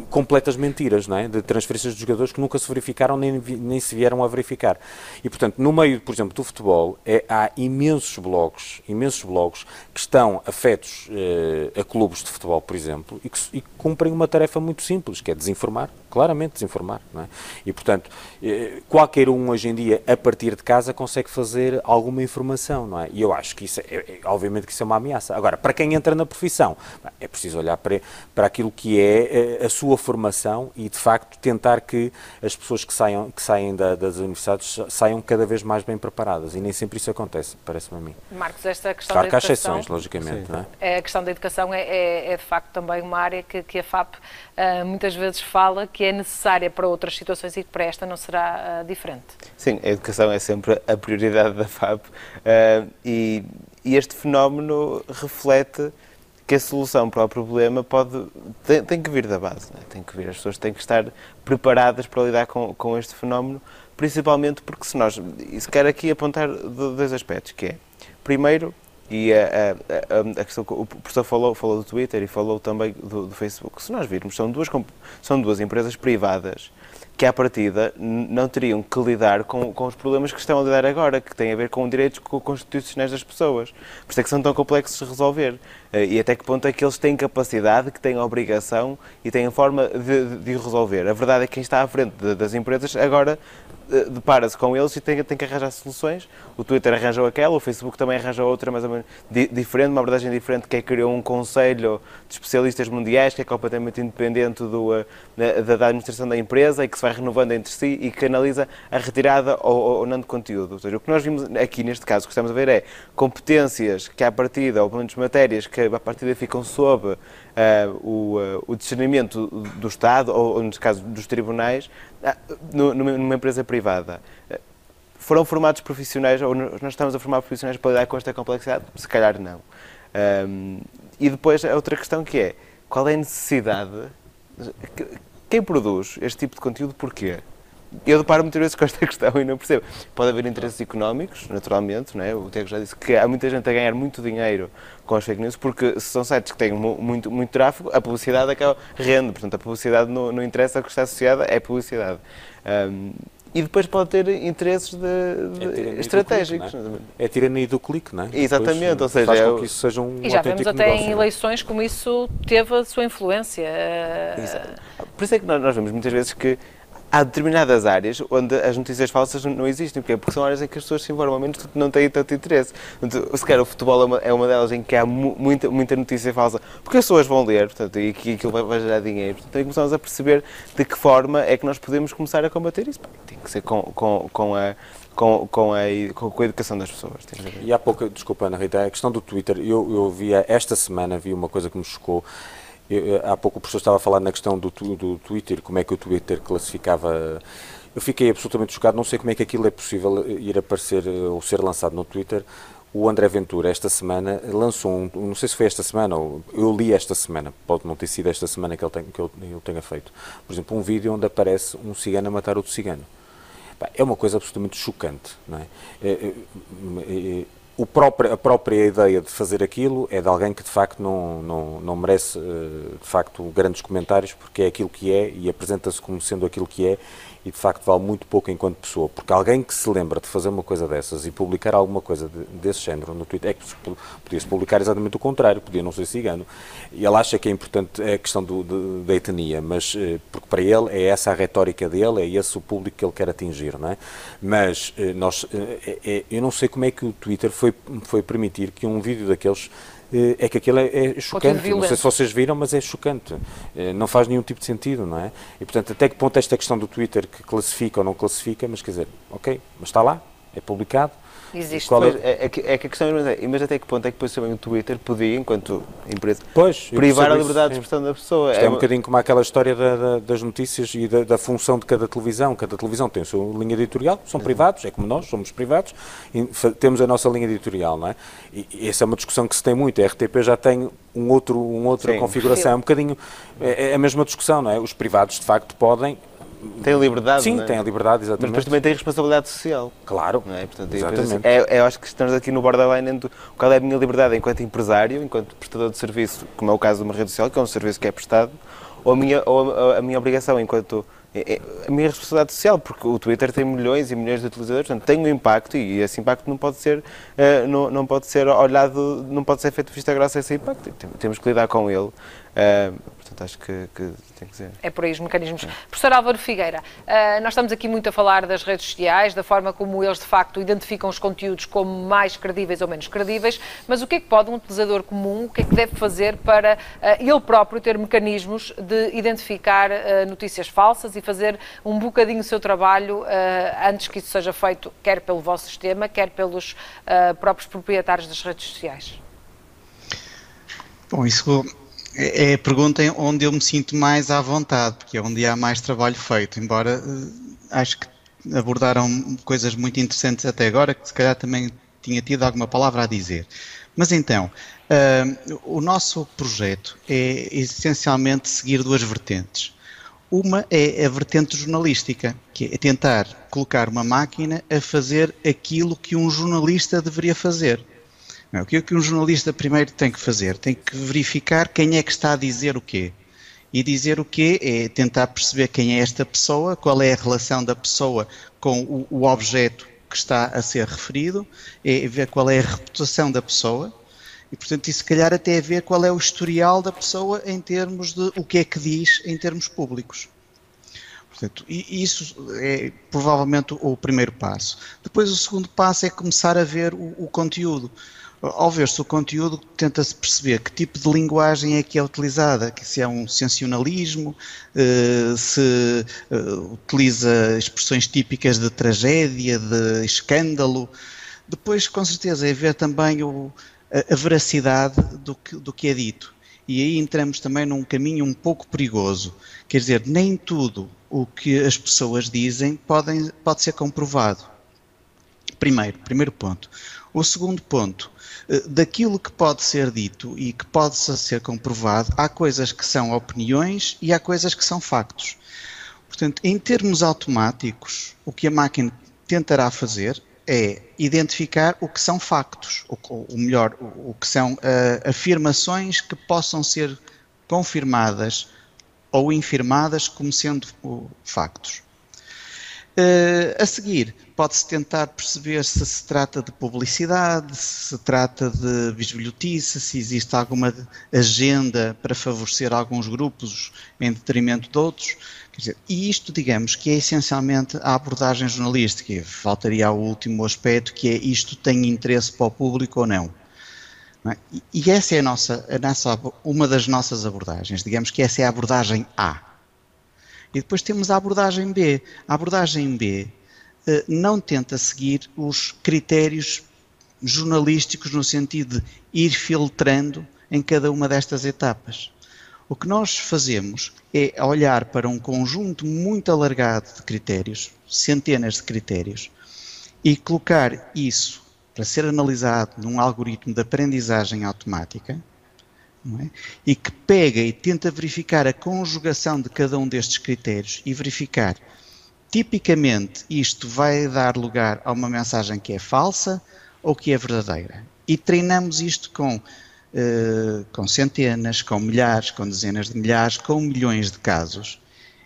completas mentiras, não é? de transferências de jogadores que nunca se verificaram nem, nem se vieram a verificar. E, portanto, no meio, por exemplo, do futebol, é, há imensos blogs, imensos blogs que estão afetos eh, a clubes de futebol, por exemplo, e que, e cumprem uma tarefa muito simples, que é desinformar, claramente desinformar. Não é? E, portanto, eh, qualquer um hoje em dia, a partir de casa, consegue fazer alguma informação, não é? E eu acho que isso, é, é obviamente que isso é uma ameaça. Agora, para quem entra na profissão, é preciso olhar para, para aquilo que é eh, a sua formação e, de facto, tentar que as pessoas que saiam, que saem da, das universidades saiam cada vez mais bem preparadas. E nem sempre isso acontece, parece-me a mim. Marcos, esta questão claro da educação... Claro que há exceções, logicamente, não é? é? A questão da educação é, é, é, de facto, também uma área que, que a FAP uh, muitas vezes fala que é necessária para outras situações e que para esta não será uh, diferente. Sim, a educação é sempre a prioridade da FAP uh, e, e este fenómeno reflete que a solução para o problema pode, tem, tem que vir da base, né? tem que vir, as pessoas têm que estar preparadas para lidar com, com este fenómeno, principalmente porque se nós, e se quer aqui apontar dois aspectos, que é, primeiro, e a, a, a, questão que o professor falou, falou do Twitter e falou também do, do, Facebook, se nós virmos, são duas, são duas empresas privadas que à partida não teriam que lidar com, com os problemas que estão a lidar agora, que têm a ver com direitos constitucionais das pessoas. Por isso é que são tão complexos de resolver. Eh, e até que ponto é que eles têm capacidade, que têm obrigação e têm forma de, de, resolver. A verdade é que quem está à frente de, das empresas agora eh, depara-se com eles e tem, tem, que arranjar soluções. O Twitter arranjou aquela, o Facebook também arranjou outra, mais ou menos di, diferente, uma abordagem diferente, que é criou um conselho de especialistas mundiais, que é completamente independente do, uh, da, da, administração da empresa e que se vai renovando entre si e que analisa a retirada ou, ou, não de conteúdo. Ou seja, o que nós vimos aqui neste caso, o que estamos a ver é competências que à partida, ou pelo menos matérias que à partida ficam sob uh, o, uh, o discernimento do Estado, ou, ou neste caso dos tribunais, numa empresa privada. Foram formados profissionais, ou nós estamos a formar profissionais para lidar com esta complexidade? Se calhar não. Um, e depois a outra questão que é, qual é a necessidade, quem produz este tipo de conteúdo, porquê? Eu deparo muitas vezes com esta questão e não percebo. Pode haver interesses económicos, naturalmente, não é? o Tiago já disse que há muita gente a ganhar muito dinheiro com as fake news, porque se são sites que têm muito, muito tráfego, a publicidade acaba rende, portanto a publicidade não, não interessa, o que está associada é publicidade. Um, e depois pode ter interesses de, de é estratégicos. Clique, é? é tirania do clique, não é? Exatamente, depois, ou seja, faz com que isso seja um E já vemos até negócio, em eleições como isso teve a sua influência. Exato. Por isso é que nós, nós vemos muitas vezes que há determinadas áreas onde as notícias falsas não existem, porque, porque são áreas em que as pessoas se informam menos não têm tanto interesse. se calhar o futebol é uma, é uma delas em que há mu muita, muita notícia falsa, porque as pessoas vão ler portanto, e que aquilo vai, vai gerar dinheiro. Portanto, aí começamos a perceber de que forma é que nós podemos começar a combater isso. Tem que ser com, com, com a com, com, a, com a educação das pessoas. E há pouco, desculpa Ana Rita, a questão do Twitter, eu, eu vi esta semana, vi uma coisa que me chocou, eu, há pouco o professor estava a falar na questão do, do Twitter, como é que o Twitter classificava. Eu fiquei absolutamente chocado, não sei como é que aquilo é possível ir aparecer eh, ou ser lançado no Twitter. O André Ventura, esta semana, lançou um, não sei se foi esta semana, ou eu li esta semana, pode não ter sido esta semana que ele, tem, que ele, tenha feito, por exemplo, um vídeo onde aparece um cigano a matar outro cigano. É uma coisa absolutamente chocante, não é? O próprio, a própria ideia de fazer aquilo é de alguém que de facto não, não, não merece eh, de facto grandes comentários porque é aquilo que é e apresenta-se como sendo aquilo que é e de facto vale muito pouco enquanto pessoa, porque alguém que se lembra de fazer uma coisa dessas e publicar alguma coisa de, desse género no Twitter, é que podia-se publicar exatamente o contrário, podia não ser cigano, e ele acha que é importante a questão do, de, da etnia, mas eh, porque para ele é essa a retórica dele, é esse o público que ele quer atingir, não é? Mas eh, nós, é, é, eu não sei como é que o Twitter foi, foi permitir que um vídeo daqueles eh, é que aquilo é, é chocante. Não sei se vocês viram, mas é chocante. Eh, não faz nenhum tipo de sentido, não é? E portanto, até que ponto esta questão do Twitter que classifica ou não classifica, mas quer dizer, ok, mas está lá, é publicado, Existe. Qual é, é, é, que, é que a questão é, mas até que ponto é que depois também o Twitter podia, enquanto empresa, pois, privar a liberdade isso, de expressão da pessoa? Isto é, é um bocadinho como aquela história da, da, das notícias e da, da, função de cada televisão. Cada televisão tem a sua linha editorial, são privados, é como nós, somos privados, e temos a nossa linha editorial, não é? E, e essa é uma discussão que se tem muito. A RTP já tem um outro, uma outra Sim. configuração, é um bocadinho, é, é a mesma discussão, não é? Os privados, de facto, podem tem a liberdade, Sim, é? tem a liberdade, exatamente. Mas depois também tem responsabilidade social. Claro. É? Portanto, exatamente. É, eu acho que estamos aqui no borderline entre qual é a minha liberdade enquanto empresário, enquanto prestador de serviço, como é o caso de uma rede social, que é um serviço que é prestado, ou a minha, ou a, a minha obrigação enquanto é, é a minha responsabilidade social, porque o Twitter tem milhões e milhões de utilizadores, portanto tem um impacto e esse impacto não pode ser, uh, não, não pode ser olhado, não pode ser feito vista grossa esse impacto, temos que lidar com ele. Uh, portanto, acho que, que, tem que ser. É por aí os mecanismos. É. Professor Álvaro Figueira, uh, nós estamos aqui muito a falar das redes sociais, da forma como eles de facto identificam os conteúdos como mais credíveis ou menos credíveis, mas o que é que pode um utilizador comum, o que é que deve fazer para uh, ele próprio ter mecanismos de identificar notícias falsas e fazer um bocadinho o seu trabalho antes que isso seja feito, quer pelo vosso sistema, quer pelos próprios proprietários das redes sociais? Bom, isso é, é a pergunta onde eu me sinto mais à vontade, porque é onde há mais trabalho feito, embora eh, acho que abordaram coisas muito interessantes até agora, que se calhar também tinha tido alguma palavra a dizer. Mas então, uh, o nosso projeto é essencialmente seguir duas vertentes. Uma é a vertente jornalística, que é tentar colocar uma máquina a fazer aquilo que um jornalista deveria fazer. O que é que um jornalista primeiro tem que fazer? Tem que verificar quem é que está a dizer o quê. E dizer o quê? É tentar perceber quem é esta pessoa, qual é a relação da pessoa com o, o objeto que está a ser referido, é ver qual é a reputação da pessoa, e, portanto, isso se calhar até é ver qual é o historial da pessoa em termos de o que é que diz em termos públicos. Portanto, isso é provavelmente o primeiro passo. Depois, o segundo passo é começar a ver o, o conteúdo. Ao ver-se o conteúdo, tenta-se perceber que tipo de linguagem é que é utilizada, que se é um sensacionalismo, eh, se eh, utiliza expressões típicas de tragédia, de escândalo. Depois, com certeza, é ver também o, a, veracidade do que, do que é dito. E aí entramos também num caminho um pouco perigoso. Quer dizer, nem tudo o que as pessoas dizem podem, pode ser comprovado. Primeiro, primeiro ponto. O segundo ponto, daquilo que pode ser dito e que pode ser comprovado, há coisas que são opiniões e há coisas que são factos. Portanto, em termos automáticos, o que a máquina tentará fazer é identificar o que são factos, ou, melhor, o, que são uh, afirmações que possam ser confirmadas ou infirmadas como sendo factos. Uh, a seguir, pode-se tentar perceber se se trata de publicidade, se se trata de bisbilhotice, se existe alguma agenda para favorecer alguns grupos em detrimento de outros. Dizer, e isto, digamos, que é essencialmente a abordagem jornalística. Faltaria o último aspecto, que é isto tem interesse para o público ou não. não é? E essa é a nossa, a nossa, uma das nossas abordagens. Digamos que essa é a abordagem A. E depois temos a abordagem B. A abordagem B eh, não tenta seguir os critérios jornalísticos no sentido de ir filtrando em cada uma destas etapas. O que nós fazemos é olhar para um conjunto muito alargado de critérios, centenas de critérios, e colocar isso para ser analisado num algoritmo de aprendizagem automática, é? e que pega e tenta verificar a conjugação de cada um destes critérios e verificar, tipicamente, isto vai dar lugar a uma mensagem que é falsa ou que é verdadeira. E treinamos isto com eh, com centenas, com milhares, com dezenas de milhares, com milhões de casos,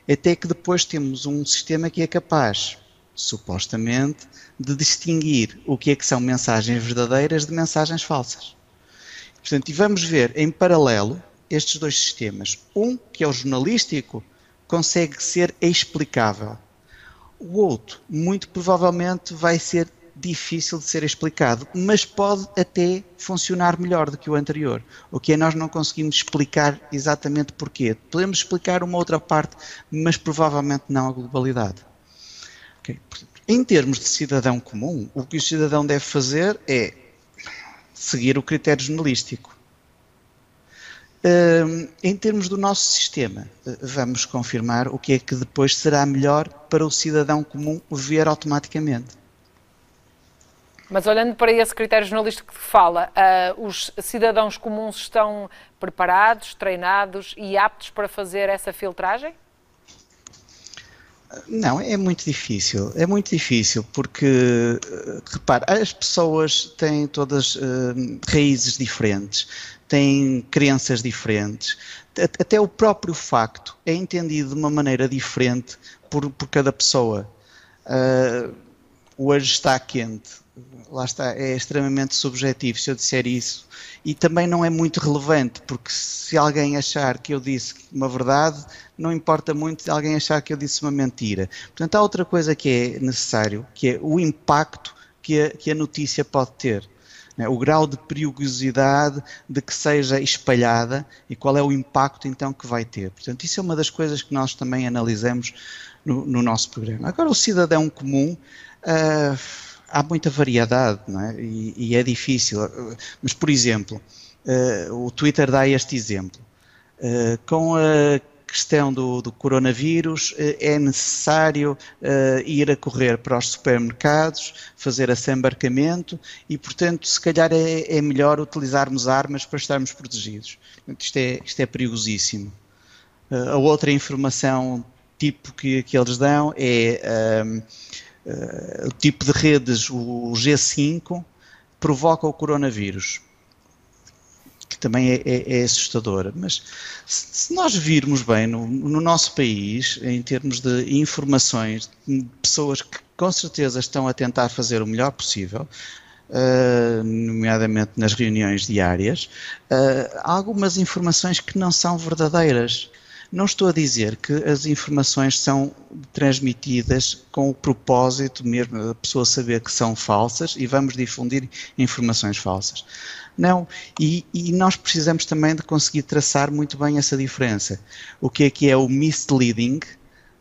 até que depois temos um sistema que é capaz, supostamente, de distinguir o que é que são mensagens verdadeiras de mensagens falsas. Portanto, e vamos ver em paralelo estes dois sistemas. Um, que é o jornalístico, consegue ser explicável. O outro, muito provavelmente, vai ser difícil de ser explicado, mas pode até funcionar melhor do que o anterior. O que é nós não conseguimos explicar exatamente porquê. Podemos explicar uma outra parte, mas provavelmente não a globalidade. Okay. Em termos de cidadão comum, o que o cidadão deve fazer é seguir o critério jornalístico. Uh, em termos do nosso sistema, uh, vamos confirmar o que é que depois será melhor para o cidadão comum ver automaticamente. Mas olhando para esse critério jornalístico que fala, uh, os cidadãos comuns estão preparados, treinados e aptos para fazer essa filtragem? Não, é muito difícil. É muito difícil porque, repare, as pessoas têm todas uh, raízes diferentes, têm crenças diferentes. Até o próprio facto é entendido de uma maneira diferente por, por cada pessoa. Uh, hoje está quente, lá está, é extremamente subjetivo se eu disser isso. E também não é muito relevante, porque se alguém achar que eu disse uma verdade, não importa muito alguém achar que eu disse uma mentira. Portanto, há outra coisa que é necessário, que é o impacto que a, que a notícia pode ter. Né? O grau de perigosidade de que seja espalhada e qual é o impacto então que vai ter. Portanto, isso é uma das coisas que nós também analisamos no, no nosso programa. Agora, o cidadão comum. Uh, há muita variedade é? e, e, é difícil. Mas, por exemplo, uh, o Twitter dá este exemplo. Uh, com a questão do, do coronavírus, uh, é necessário ir a correr para os supermercados, fazer assambarcamento e, portanto, se calhar é, é melhor utilizarmos armas para estarmos protegidos. Isto é, isto é perigosíssimo. a outra informação tipo que, que eles dão é uh, o tipo de redes, o G5, provoca o coronavírus. Também é, é, é assustadora. Mas se, se, nós virmos bem no, no, nosso país, em termos de informações, de pessoas que com certeza estão a tentar fazer o melhor possível, Uh, nomeadamente nas reuniões diárias, uh, algumas informações que não são verdadeiras. Não estou a dizer que as informações são transmitidas com o propósito mesmo da pessoa saber que são falsas e vamos difundir informações falsas. Não, e, e, nós precisamos também de conseguir traçar muito bem essa diferença. O que é que é o misleading,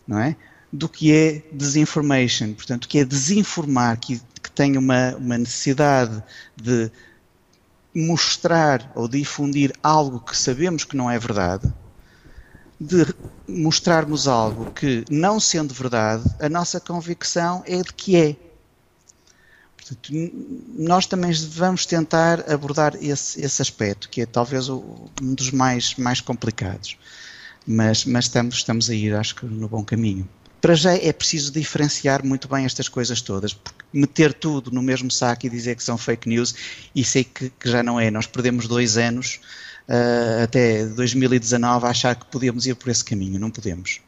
não é? Do que é disinformation, portanto, o que é desinformar, que, que tem uma, uma necessidade de mostrar ou difundir algo que sabemos que não é verdade, de mostrarmos algo que, não sendo verdade, a nossa convicção é de que é. Nós também vamos tentar abordar esse, esse aspecto, que é talvez o, um dos mais, mais complicados. Mas, mas estamos, estamos a ir, acho que, no bom caminho. Para já é preciso diferenciar muito bem estas coisas todas, porque meter tudo no mesmo saco e dizer que são fake news, isso é que, que já não é. Nós perdemos dois anos uh, até 2019 a achar que podíamos ir por esse caminho. Não podemos.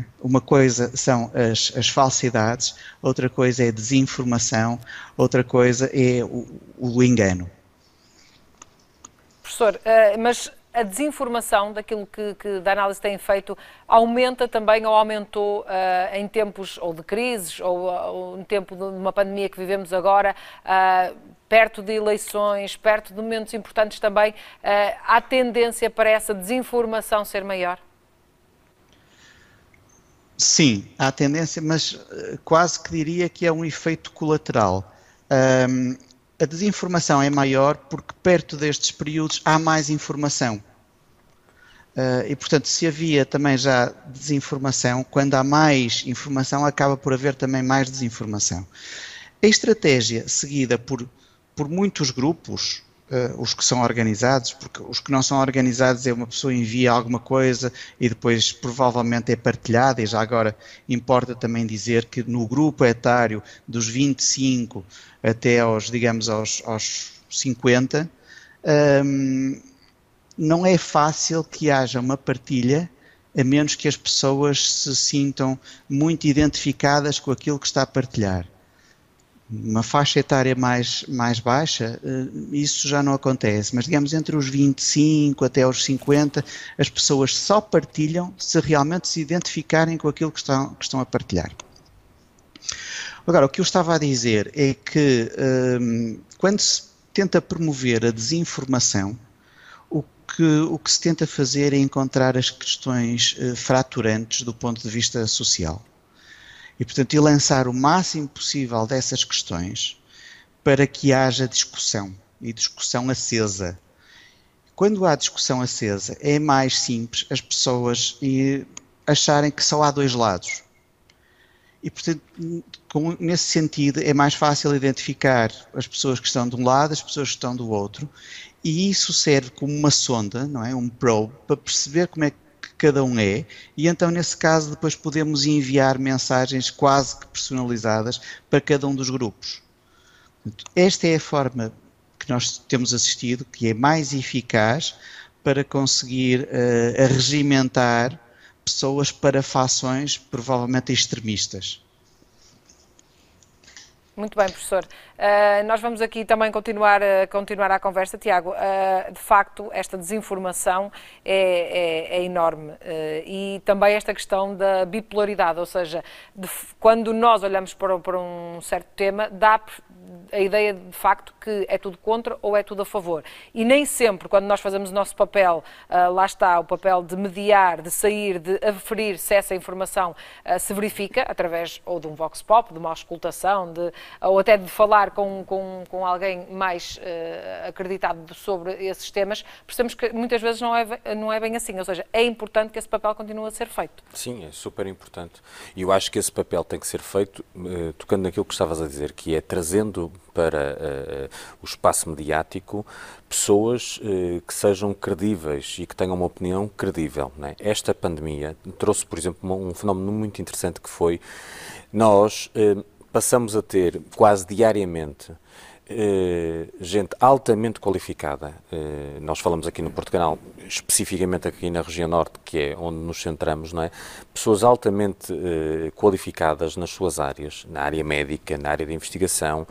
É? Uma coisa são as, as, falsidades, outra coisa é a desinformação, outra coisa é o, o engano. Professor, uh, mas a desinformação daquilo que, que da análise tem feito aumenta também ou aumentou uh, em tempos ou de crises ou, ou no tempo de uma pandemia que vivemos agora, uh, perto de eleições, perto de momentos importantes também, uh, há tendência para essa desinformação ser maior? Sim, há tendência, mas quase que diria que é um efeito colateral. Um, a desinformação é maior porque perto destes períodos há mais informação. Uh, e, portanto, se havia também já desinformação, quando há mais informação, acaba por haver também mais desinformação. A estratégia seguida por, por muitos grupos, uh, os que são organizados, porque os que não são organizados é uma pessoa envia alguma coisa e depois provavelmente é partilhada, e já agora importa também dizer que no grupo etário dos 25 até aos, digamos, aos, aos 50, um, não é fácil que haja uma partilha a menos que as pessoas se sintam muito identificadas com aquilo que está a partilhar. Uma faixa etária mais, mais baixa, eh, isso já não acontece, mas digamos entre os 25 até os 50, as pessoas só partilham se realmente se identificarem com aquilo que estão, que estão a partilhar. Agora, o que eu estava a dizer é que um, quando se tenta promover a desinformação, o que, o que se tenta fazer é encontrar as questões uh, fraturantes do ponto de vista social. E, portanto, e lançar o máximo possível dessas questões para que haja discussão e discussão acesa. Quando há discussão acesa, é mais simples as pessoas acharem que só há dois lados e, portanto, com, nesse sentido, é mais fácil identificar as pessoas que estão de um lado, as pessoas que estão do outro, e isso serve como uma sonda, não é? Um probe, para perceber como é que cada um é, e então, nesse caso, depois podemos enviar mensagens quase que personalizadas para cada um dos grupos. Esta é a forma que nós temos assistido, que é mais eficaz para conseguir uh, arregimentar pessoas para fações provavelmente extremistas. Muito bem, professor. Uh, nós vamos aqui também continuar, uh, continuar a conversa. Tiago, uh, de facto, esta desinformação é, é, é enorme. e também esta questão da bipolaridade, ou seja, de, quando nós olhamos para, para um certo tema, dá a ideia de facto que é tudo contra ou é tudo a favor. E nem sempre, quando nós fazemos o nosso papel, uh, lá está o papel de mediar, de sair, de aferir se essa informação uh, se verifica, através ou de um vox pop, de uma auscultação, de, ou até de falar com, com, com alguém mais uh, acreditado sobre esses temas, percebemos que muitas vezes não é, não é bem assim. Ou seja, é importante que esse papel continue a ser feito. Sim, é super importante. E eu acho que esse papel tem que ser feito, tocando naquilo que estavas a dizer, que é trazendo para uh, o espaço mediático pessoas uh, que sejam credíveis e que tenham uma opinião credível. É? Esta pandemia trouxe, por exemplo, um fenómeno muito interessante que foi nós uh, passamos a ter quase diariamente gente altamente qualificada. Eh, nós falamos aqui no Portugal, especificamente aqui na região norte, que é onde nos centramos, não é? Pessoas altamente eh, qualificadas nas suas áreas, na área médica, na área de investigação,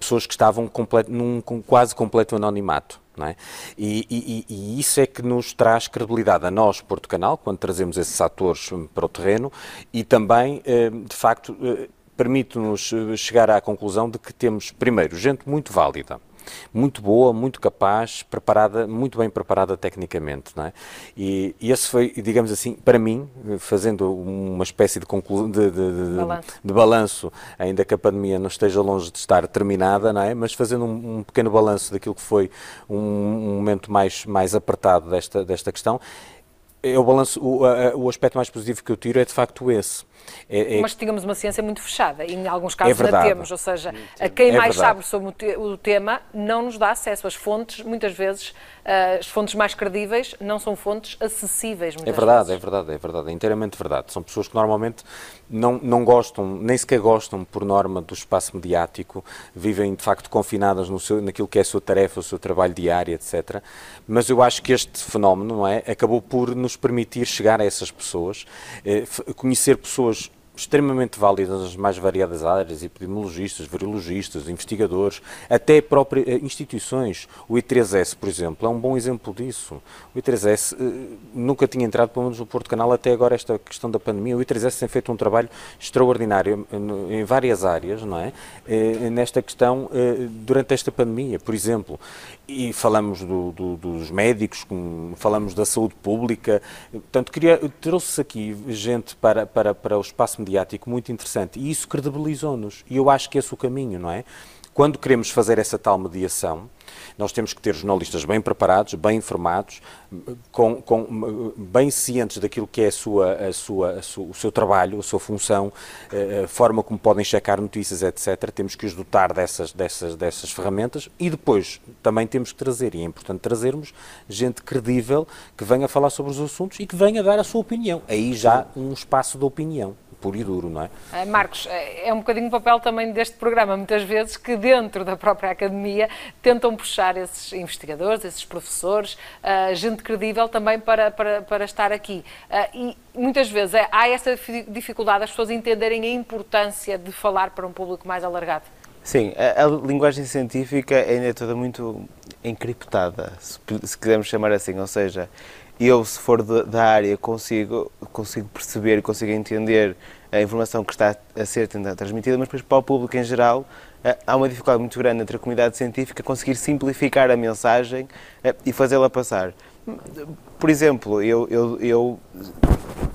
pessoas que estavam num quase completo anonimato. É? E, e, e, isso é que nos traz credibilidade a nós, Porto Canal, quando trazemos esses atores para o terreno e também, de facto, permite-nos eh, chegar à conclusão de que temos, primeiro, gente muito válida, muito boa, muito capaz, preparada, muito bem preparada tecnicamente, não é? E, e esse foi, digamos assim, para mim, fazendo uma espécie de, conclu... de, de, balanço. de, balanço, ainda que a pandemia não esteja longe de estar terminada, não é? Mas fazendo um, um pequeno balanço daquilo que foi um, um momento mais, mais apertado desta, desta questão, é o, balanço, o, a, o aspecto mais positivo que eu tiro é de facto esse é, é... Mas tínhamos uma ciência muito fechada e em alguns casos é temos, ou seja, a quem é mais verdade. sabe sobre o tema não nos dá acesso. As fontes, muitas vezes, eh, as fontes mais credíveis não são fontes acessíveis. É verdade, vezes. é verdade, é verdade, é inteiramente verdade. São pessoas que normalmente não, não gostam, nem sequer gostam, por norma, do espaço mediático, vivem de facto confinadas no seu, naquilo que é a sua tarefa, o seu trabalho diário, etc. Mas eu acho que este fenómeno, não é, acabou por nos permitir chegar a essas pessoas, eh, conhecer pessoas extremamente válidas nas mais variadas áreas, epidemiologistas, virologistas, investigadores, até próprias eh, instituições. O I3S, por exemplo, é um bom exemplo disso. O I3S eh, nunca tinha entrado, pelo menos no Porto Canal, até agora esta questão da pandemia. O I3S tem feito um trabalho extraordinário eh, em várias áreas, não é? Nesta questão, durante esta pandemia, por exemplo, e falamos do, do, dos médicos, falamos da saúde pública, portanto, queria, trouxe aqui gente para, para, para o espaço mediático muito interessante e isso credibilizou-nos. E eu acho que esse é o caminho, não é? Quando queremos fazer essa tal mediação, nós temos que ter jornalistas bem preparados, bem informados, com, com, bem cientes daquilo que é a sua, a sua, a sua, o seu trabalho, a sua função, eh, a forma como podem checar notícias, etc. Temos que os dotar dessas, dessas, dessas ferramentas e depois também temos que trazer, e é importante trazermos, gente credível que venha falar sobre os assuntos e que venha dar a sua opinião. Aí já um espaço de opinião puro e duro, não é? é? Marcos, é, é um bocadinho o papel também deste programa, muitas vezes, que dentro da própria academia tentam puxar esses investigadores, esses professores, uh, gente credível também para, para, para estar aqui. E muitas vezes é, há essa dificuldade, as pessoas entenderem a importância de falar para um público mais alargado. Sim, a, a linguagem científica ainda é toda muito encriptada, se, se quisermos chamar assim, ou seja, eu, se for de, da área, consigo, consigo perceber, consigo entender a informação que está a ser transmitida, mas depois para o público em geral eh, há uma dificuldade muito grande entre a comunidade científica conseguir simplificar a mensagem eh, e fazê-la passar. Por exemplo, eu, eu, eu,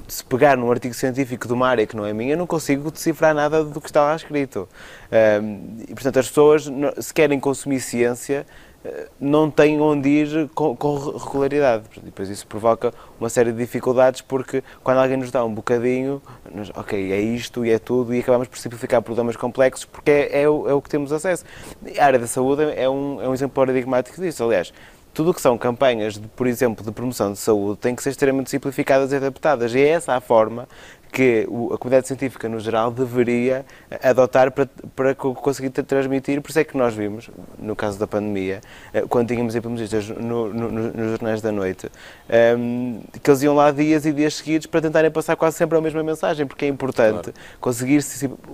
se pegar num artigo científico de uma área que não é minha, eu não consigo decifrar nada do que está lá escrito. e, portanto, as pessoas, se querem consumir ciência, não têm onde ir com, com regularidade. E depois isso provoca uma série de dificuldades porque quando alguém nos dá um bocadinho, nós, ok, é isto e é tudo e acabamos por simplificar problemas complexos porque é, é, o, é o que temos acesso. A área da saúde é um, é um exemplo paradigmático disso. Aliás, tudo o que são campanhas, de, por exemplo, de promoção de saúde, têm que ser extremamente simplificadas e adaptadas. E é essa a forma que a comunidade científica, no geral, deveria adotar para, para conseguir transmitir. Por isso é que nós vimos, no caso da pandemia, eh, quando tínhamos epidemiologistas no, no, nos jornais da noite, ehm, que eles iam lá dias e dias seguidos para tentarem passar quase sempre a mesma mensagem, porque é importante claro. conseguir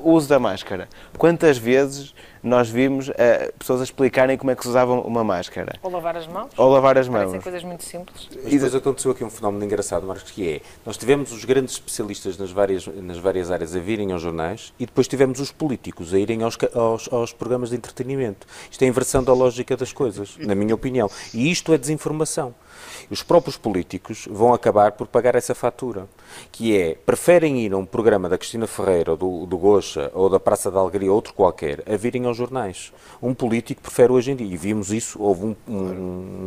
o uso da máscara. Quantas vezes nós vimos uh, pessoas a explicarem como é que se usava uma máscara. Ou lavar as mãos. Ou lavar as mãos. Parecem coisas muito simples. Mas depois aconteceu aqui um fenómeno engraçado, Marcos, que é, nós tivemos os grandes especialistas nas várias, nas várias áreas a virem aos jornais e depois tivemos os políticos a irem aos, aos, aos programas de entretenimento. Isto é a inversão da lógica das coisas, na minha opinião. E isto é desinformação. Os próprios políticos vão acabar por pagar essa fatura, que é, preferem ir a um programa da Cristina Ferreira, ou do, do Gocha, ou da Praça da Alegria, outro qualquer, a virem aos jornais. Um político prefere hoje em dia, e vimos isso, houve um, um,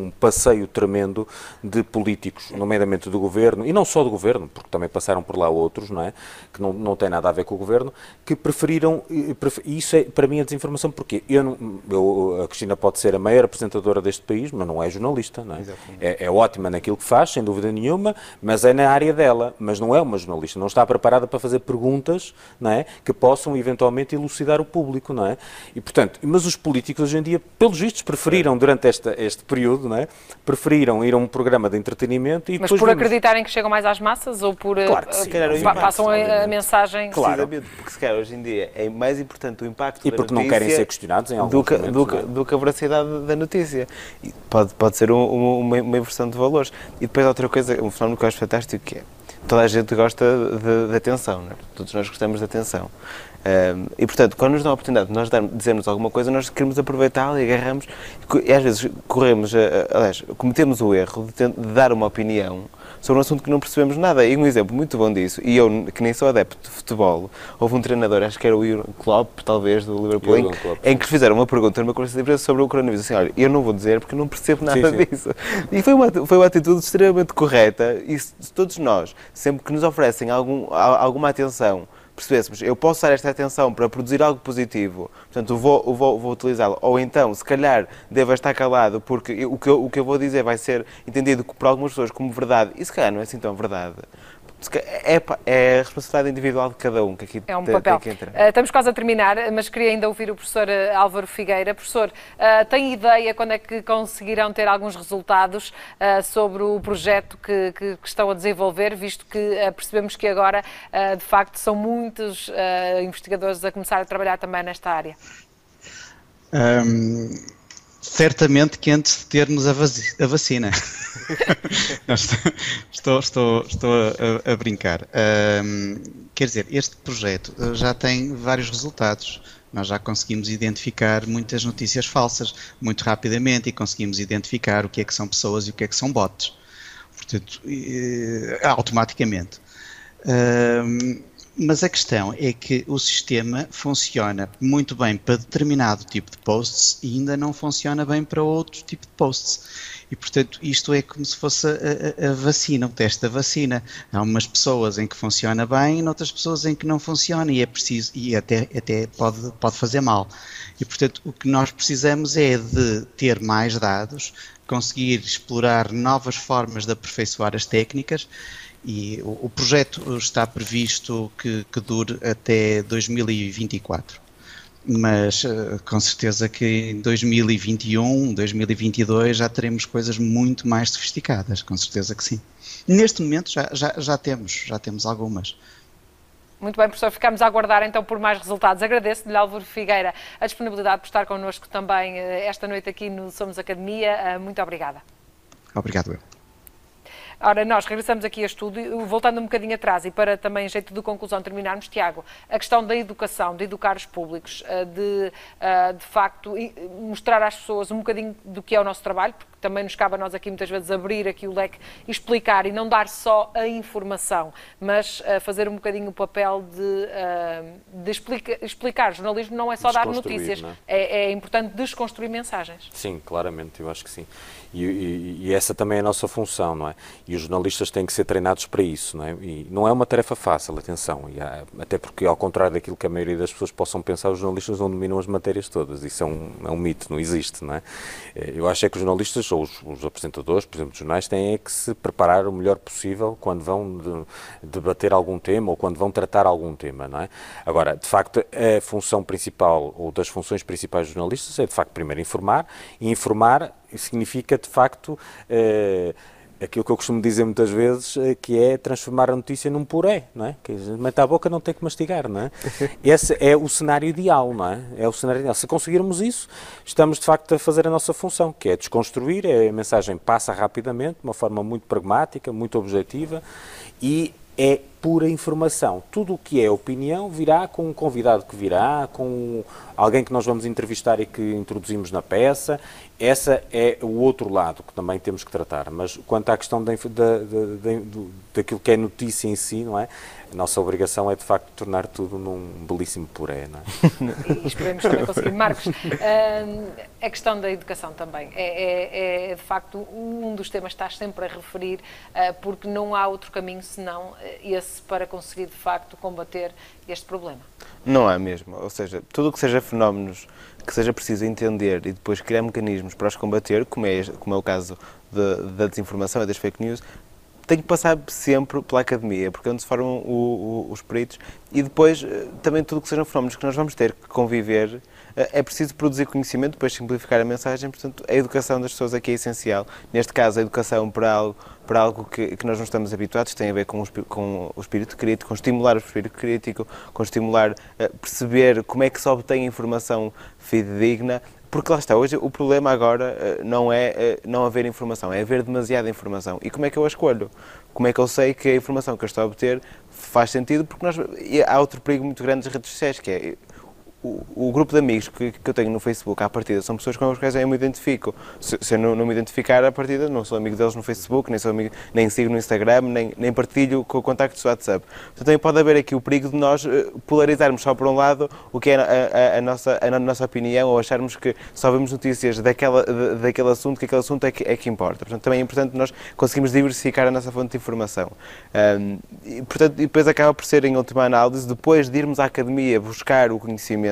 um passeio tremendo de políticos, nomeadamente do governo, e não só do governo, porque também passaram por lá outros, não é? Que não, não têm nada a ver com o governo, que preferiram, e isso é para mim a desinformação, porque eu, não, eu, a Cristina pode ser a maior apresentadora deste país, mas não é jornalista, não é? É, é, é, ótima naquilo que faz, sem dúvida nenhuma, mas é na área dela, mas não é uma jornalista, não está preparada para fazer perguntas não é, que possam eventualmente elucidar o público, não é? E, portanto, mas os políticos hoje em dia, pelos vistos, preferiram durante esta, este período, não é? Preferiram ir a um programa de entretenimento e Mas por vemos... acreditarem que chegam mais às massas ou por claro que sim. Uh, passam a, a, mensagem... Claro. Porque se calhar hoje em dia é mais importante o impacto e porque não querem ser questionados em alguns do que, momentos, do, que, é? do que a veracidade da notícia. E pode, pode ser um, uma, uma inversão de valores. E depois outra coisa, um fenómeno que eu acho fantástico que é toda a gente gosta de, de atenção, é? todos nós gostamos de atenção. Um, e portanto, quando nos dá a oportunidade de nós dizermos alguma coisa, nós queremos aproveitá-la e agarramos, e às vezes corremos, aliás, cometemos o erro de, de, dar uma opinião sobre um assunto que não percebemos nada. E um exemplo muito bom disso, e eu que nem sou adepto de futebol, houve um treinador, acho que era o Jurgen Klopp, talvez, do Liverpool, em, em, que fizeram uma pergunta numa conversa de empresa sobre o coronavírus. Assim, olha, eu não vou dizer porque não percebo nada sim, sim. disso. E foi uma, foi uma atitude extremamente correta e se, se todos nós, sempre que nos oferecem algum, alguma atenção percebêssemos, eu posso usar esta atenção para produzir algo positivo, portanto vou, vou, vou utilizá-lo, ou então, se calhar, devo estar calado porque o que, eu, o que eu vou dizer vai ser entendido por algumas pessoas como verdade, e se calhar não é assim tão verdade. É, é a responsabilidade individual de cada um que aqui é um tem, papel. Tem que entrar. Uh, estamos quase a terminar, mas queria ainda ouvir o professor eh, Álvaro Figueira. Professor, uh, tem ideia quando é que conseguirão ter alguns resultados uh, sobre o projeto que, que, que, estão a desenvolver, visto que percebemos que agora, de facto, são muitos investigadores a começar a trabalhar também nesta área? Um certamente que antes de termos a, a vacina. estou, estou, estou a, a brincar. Um, quer dizer, este projeto uh, já tem vários resultados. Nós já conseguimos identificar muitas notícias falsas muito rapidamente e conseguimos identificar o que é que são pessoas e o que é que são bots. Portanto, automaticamente. Um, mas a questão é que o sistema funciona muito bem para determinado tipo de posts e ainda não funciona bem para outro tipo de posts. E, portanto, isto é como se fosse a, a, vacina, o teste da vacina. Há umas pessoas em que funciona bem e outras pessoas em que não funciona e é preciso, e até, até pode, pode fazer mal. E, portanto, o que nós precisamos é de ter mais dados, conseguir explorar novas formas de aperfeiçoar as técnicas e o, o projeto está previsto que, que dure até 2024 mas uh, com certeza que em 2021, 2022 já teremos coisas muito mais sofisticadas, com certeza que sim. Neste momento já, já, já temos, já temos algumas. Muito bem, professor, ficamos a aguardar então por mais resultados. Agradeço-lhe, Álvaro Figueira, a disponibilidade por estar connosco também eh, esta noite aqui no Somos Academia. Eh, muito obrigada. Obrigado eu. Ora, nós regressamos aqui a estudo, voltando um bocadinho atrás e para também, jeito de conclusão, terminarmos, Tiago, a questão da educação, de educar os públicos, eh, de, eh, de facto, mostrar às pessoas um bocadinho do que é o nosso trabalho, porque também nos cabe a nós aqui muitas vezes abrir aqui o leque explicar e não dar só a informação, mas uh, fazer um bocadinho o papel de, uh, de explica, explicar. O jornalismo não é só dar notícias, é? É, é? importante desconstruir mensagens. Sim, claramente, eu acho que sim. E, e, e, essa também é a nossa função, não é? E os jornalistas têm que ser treinados para isso, não é? E não é uma tarefa fácil, atenção, há, até porque, ao contrário daquilo que a maioria das pessoas possam pensar, os jornalistas não dominam as matérias todas. Isso é um, é um mito, não existe, não é? Eh, eu acho é que os jornalistas ou os, os, apresentadores, por exemplo, dos jornais, têm é que se preparar o melhor possível quando vão de, debater algum tema ou quando vão tratar algum tema, não é? Agora, de facto, a função principal ou das funções principais dos jornalistas é, de facto, primeiro informar, e informar significa, de facto, eh, aquilo que eu costumo dizer muitas vezes, eh, que é transformar a notícia num puré, não é? Que mete a boca não tem que mastigar, não é? Esse é o cenário ideal, não é? É o cenário ideal. Se conseguirmos isso, estamos de facto a fazer a nossa função, que é desconstruir, é a mensagem passa rapidamente, de uma forma muito pragmática, muito objetiva e é pura informação. Tudo o que é opinião virá com um convidado que virá, com alguém que nós vamos entrevistar e que introduzimos na peça. Essa é o outro lado que também temos que tratar. Mas quanto à questão da, da, da, daquilo que é notícia em si, não é? A nossa obrigação é de facto tornar tudo num belíssimo puré, não é? E esperemos também conseguir. Marcos, uh, a questão da educação também é, é, é, de facto um dos temas que estás sempre a referir, uh, porque não há outro caminho senão esse interesse para conseguir, de facto, combater este problema? Não há mesmo. Ou seja, tudo o que seja fenómenos que seja preciso entender e depois criar mecanismos para os combater, como é, como é o caso de, da desinformação e das fake news, tem que passar sempre pela academia, porque é onde se formam o, o, os peritos, e depois eh, também tudo que sejam fenómenos que nós vamos ter que conviver, eh, é preciso produzir conhecimento, depois simplificar a mensagem, portanto, a educação das pessoas aqui é essencial. Neste caso, a educação para algo, para algo que, que nós não estamos habituados, tem a ver com o, com o espírito crítico, com estimular o espírito crítico, com estimular uh, perceber como é que se obtém informação fidedigna porque lá está, hoje o problema agora eh, não é eh, não haver informação, é haver demasiada informação. E como é que eu a escolho? Como é que eu sei que a informação que eu estou a obter faz sentido? Porque nós, há outro perigo muito grande das redes sociais, que é o, o, grupo de amigos que, que, eu tenho no Facebook à partida são pessoas com as quais eu me identifico. Se, se eu não, não, me identificar à partida, não sou amigo deles no Facebook, nem, sou amigo, nem sigo no Instagram, nem, nem partilho com contactos do WhatsApp. Portanto, também pode haver aqui o perigo de nós eh, polarizarmos só por um lado o que é a, a, a nossa, a nossa opinião ou acharmos que só vemos notícias daquela, daquele assunto, que aquele assunto é que, é que importa. Portanto, também é importante nós conseguirmos diversificar a nossa fonte de informação. Um, e, portanto, depois acaba por ser, em última análise, depois de irmos à academia buscar o conhecimento,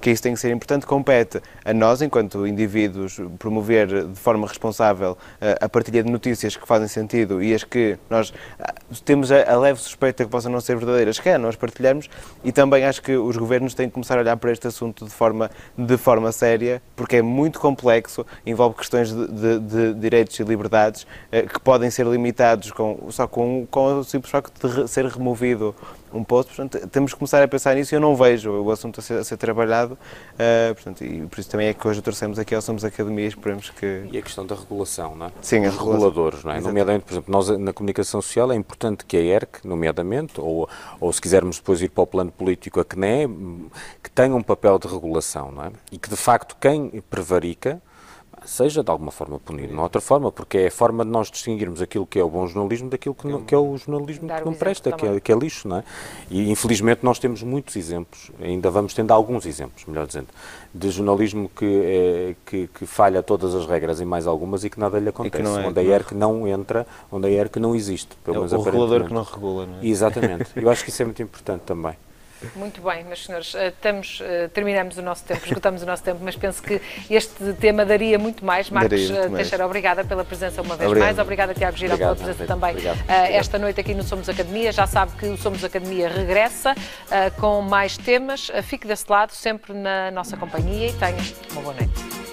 que isso tem que ser importante, compete a nós, enquanto indivíduos, promover de forma responsável eh, a partilha de notícias que fazem sentido e as que nós ah, temos a leve suspeita que possam não ser verdadeiras, que é, nós partilhamos, e também acho que os governos têm que começar a olhar para este assunto de forma, de forma séria, porque é muito complexo, envolve questões de, de, de direitos e liberdades eh, que podem ser limitados com, só com, com o simples facto de ser removido um posto, portanto, temos que começar a pensar nisso e eu não vejo o assunto a ser, a ser trabalhado, uh, portanto, e por isso também é que hoje trouxemos aqui ao Somos Academia e esperemos que... E a questão da regulação, não é? Sim, Os reguladores, não é? Exatamente. Nomeadamente, por exemplo, nós na comunicação social é importante que a ERC, nomeadamente, ou, ou se quisermos depois ir para o plano político, a CNE, que tenha um papel de regulação, não é? E que, de facto, quem prevarica seja de alguma forma punido, não outra forma, porque é a forma de nós distinguirmos aquilo que é o bom jornalismo daquilo que, não, que é o jornalismo que não presta, que é, que é, lixo, não é? E infelizmente nós temos muitos exemplos, ainda vamos tendo alguns exemplos, melhor dizendo, de jornalismo que, é, que, que, falha todas as regras e mais algumas e que nada lhe acontece, é, onde a ERC não entra, onde a ERC não existe. Pelo é menos o regulador que não regula, não é? Exatamente. Eu acho que isso é muito importante também. Muito bem, meus senhores, estamos, eh, eh, terminamos o nosso tempo, esgotamos o nosso tempo, mas penso que este tema daria muito mais. Marcos muito eh, Teixeira, mais. obrigada pela presença uma vez Obrigado. mais. Obrigada, Tiago Girão, pela presença também Obrigado. esta noite aqui no Somos Academia. Já sabe que o Somos Academia regressa com mais temas. Fique desse lado, sempre na nossa companhia e tenha uma boa noite.